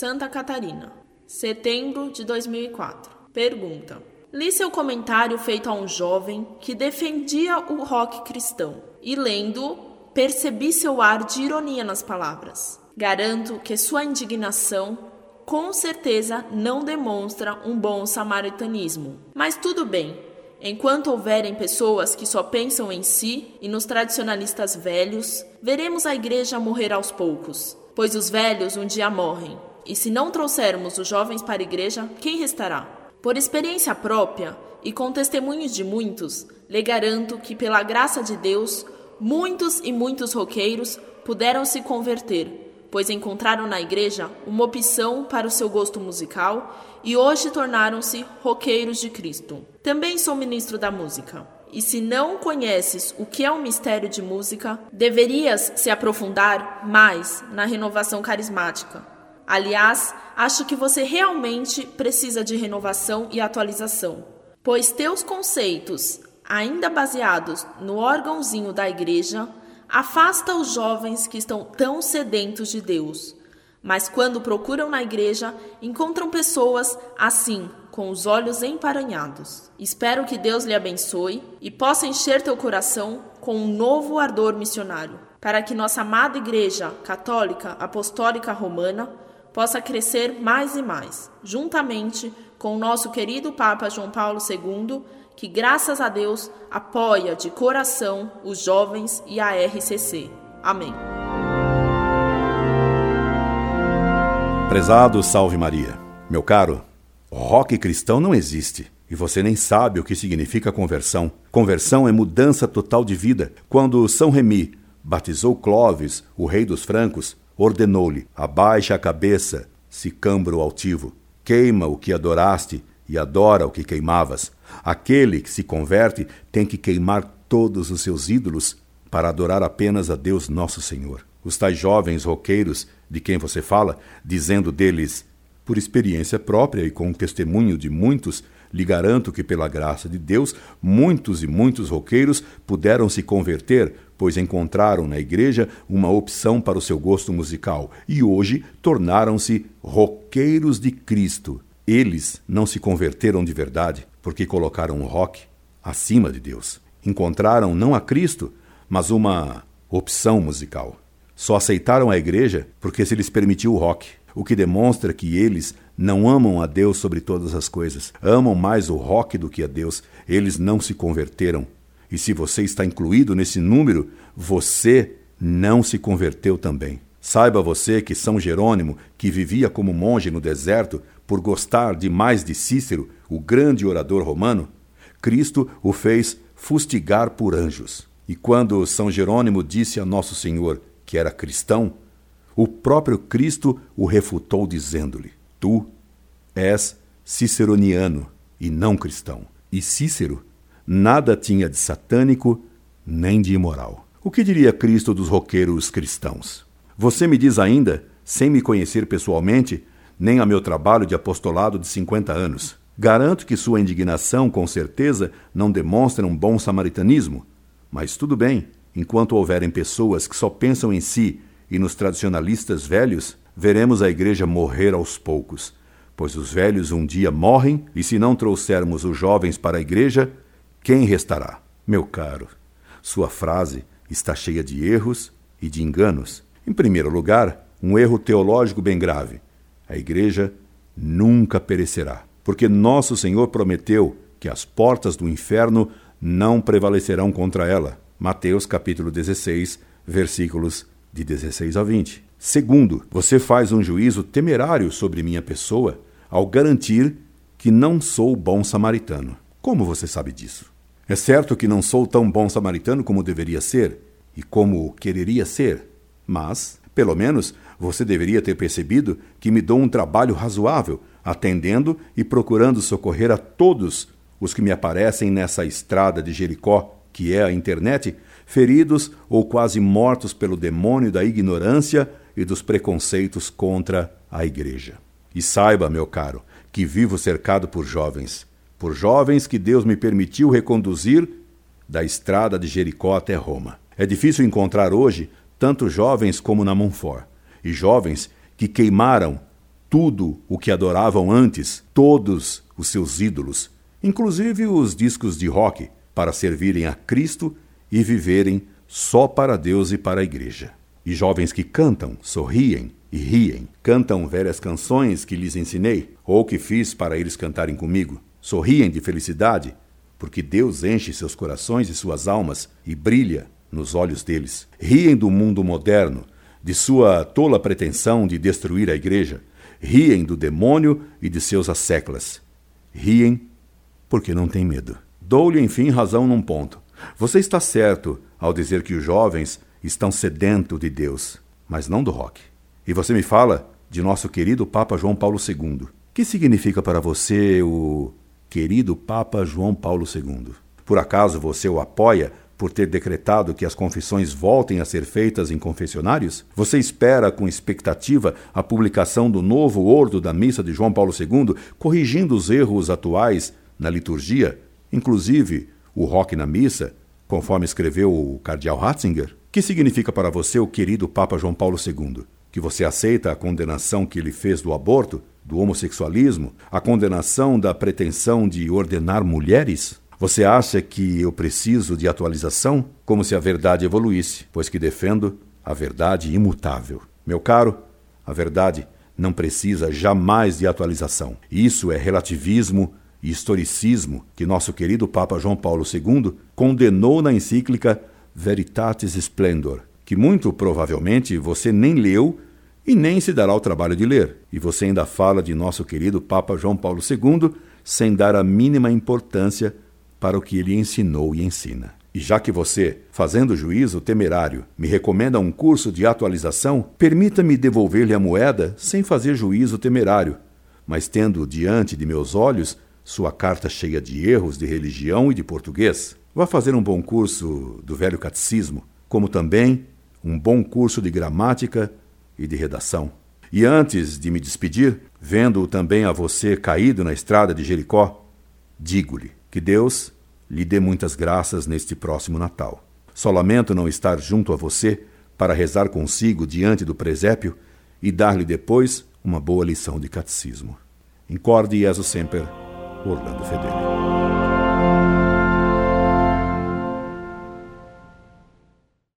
Santa Catarina, setembro de 2004. Pergunta: Li seu comentário feito a um jovem que defendia o rock cristão e lendo, percebi seu ar de ironia nas palavras. Garanto que sua indignação com certeza não demonstra um bom samaritanismo. Mas tudo bem, Enquanto houverem pessoas que só pensam em si e nos tradicionalistas velhos, veremos a igreja morrer aos poucos, pois os velhos um dia morrem. E se não trouxermos os jovens para a igreja, quem restará? Por experiência própria e com testemunhos de muitos, lhe garanto que, pela graça de Deus, muitos e muitos roqueiros puderam se converter pois encontraram na igreja uma opção para o seu gosto musical e hoje tornaram-se roqueiros de Cristo. Também sou ministro da música. E se não conheces o que é um mistério de música, deverias se aprofundar mais na renovação carismática. Aliás, acho que você realmente precisa de renovação e atualização, pois teus conceitos, ainda baseados no órgãozinho da igreja, afasta os jovens que estão tão sedentos de Deus. Mas quando procuram na igreja, encontram pessoas assim, com os olhos emparanhados. Espero que Deus lhe abençoe e possa encher teu coração com um novo ardor missionário, para que nossa amada Igreja Católica Apostólica Romana possa crescer mais e mais, juntamente com o nosso querido Papa João Paulo II que, graças a Deus, apoia de coração os jovens e a RCC. Amém. Prezado Salve Maria. Meu caro, rock cristão não existe. E você nem sabe o que significa conversão. Conversão é mudança total de vida. Quando São Remi batizou Clovis, o rei dos francos, ordenou-lhe: abaixa a cabeça, sicambro altivo, queima o que adoraste e adora o que queimavas. Aquele que se converte tem que queimar todos os seus ídolos para adorar apenas a Deus nosso Senhor. Os tais jovens roqueiros de quem você fala, dizendo deles, por experiência própria e com o testemunho de muitos, lhe garanto que, pela graça de Deus, muitos e muitos roqueiros puderam se converter, pois encontraram na igreja uma opção para o seu gosto musical e hoje tornaram-se roqueiros de Cristo. Eles não se converteram de verdade porque colocaram o rock acima de Deus. Encontraram não a Cristo, mas uma opção musical. Só aceitaram a igreja porque se lhes permitiu o rock, o que demonstra que eles não amam a Deus sobre todas as coisas. Amam mais o rock do que a Deus. Eles não se converteram. E se você está incluído nesse número, você não se converteu também. Saiba você que São Jerônimo, que vivia como monge no deserto por gostar demais de Cícero, o grande orador romano, Cristo o fez fustigar por anjos. E quando São Jerônimo disse a Nosso Senhor que era cristão, o próprio Cristo o refutou dizendo-lhe: Tu és ciceroniano e não cristão. E Cícero nada tinha de satânico nem de imoral. O que diria Cristo dos roqueiros cristãos? Você me diz ainda, sem me conhecer pessoalmente, nem a meu trabalho de apostolado de 50 anos. Garanto que sua indignação, com certeza, não demonstra um bom samaritanismo. Mas tudo bem, enquanto houverem pessoas que só pensam em si e nos tradicionalistas velhos, veremos a igreja morrer aos poucos. Pois os velhos um dia morrem, e se não trouxermos os jovens para a igreja, quem restará? Meu caro, sua frase está cheia de erros e de enganos. Em primeiro lugar, um erro teológico bem grave. A igreja nunca perecerá, porque nosso Senhor prometeu que as portas do inferno não prevalecerão contra ela. Mateus capítulo 16, versículos de 16 a 20. Segundo, você faz um juízo temerário sobre minha pessoa ao garantir que não sou bom samaritano. Como você sabe disso? É certo que não sou tão bom samaritano como deveria ser e como quereria ser, mas, pelo menos, você deveria ter percebido que me dou um trabalho razoável, atendendo e procurando socorrer a todos os que me aparecem nessa estrada de Jericó, que é a internet, feridos ou quase mortos pelo demônio da ignorância e dos preconceitos contra a igreja. E saiba, meu caro, que vivo cercado por jovens, por jovens que Deus me permitiu reconduzir da estrada de Jericó até Roma. É difícil encontrar hoje tanto jovens como na Monfort, e jovens que queimaram tudo o que adoravam antes, todos os seus ídolos, inclusive os discos de rock, para servirem a Cristo e viverem só para Deus e para a igreja. E jovens que cantam, sorriem e riem, cantam velhas canções que lhes ensinei ou que fiz para eles cantarem comigo, sorriem de felicidade, porque Deus enche seus corações e suas almas e brilha nos olhos deles. Riem do mundo moderno, de sua tola pretensão de destruir a igreja. Riem do demônio e de seus asseclas. Riem porque não têm medo. Dou-lhe, enfim, razão num ponto. Você está certo ao dizer que os jovens estão sedentos de Deus, mas não do rock. E você me fala de nosso querido Papa João Paulo II. Que significa para você o querido Papa João Paulo II? Por acaso você o apoia por ter decretado que as confissões voltem a ser feitas em confessionários? Você espera com expectativa a publicação do novo ordo da missa de João Paulo II, corrigindo os erros atuais na liturgia, inclusive o rock na missa, conforme escreveu o cardeal Ratzinger? Que significa para você o querido Papa João Paulo II? Que você aceita a condenação que ele fez do aborto, do homossexualismo, a condenação da pretensão de ordenar mulheres? Você acha que eu preciso de atualização? Como se a verdade evoluísse, pois que defendo a verdade imutável. Meu caro, a verdade não precisa jamais de atualização. Isso é relativismo e historicismo que nosso querido Papa João Paulo II condenou na encíclica Veritatis Splendor, que muito provavelmente você nem leu e nem se dará o trabalho de ler. E você ainda fala de nosso querido Papa João Paulo II sem dar a mínima importância para o que ele ensinou e ensina. E já que você, fazendo juízo temerário, me recomenda um curso de atualização, permita-me devolver-lhe a moeda sem fazer juízo temerário, mas tendo diante de meus olhos sua carta cheia de erros de religião e de português. Vá fazer um bom curso do velho catecismo, como também um bom curso de gramática e de redação. E antes de me despedir, vendo também a você caído na estrada de Jericó, digo-lhe: que Deus lhe dê muitas graças neste próximo Natal. Só lamento não estar junto a você para rezar consigo diante do presépio e dar-lhe depois uma boa lição de catecismo. Incorde Jesus Semper, Orlando Fedeli.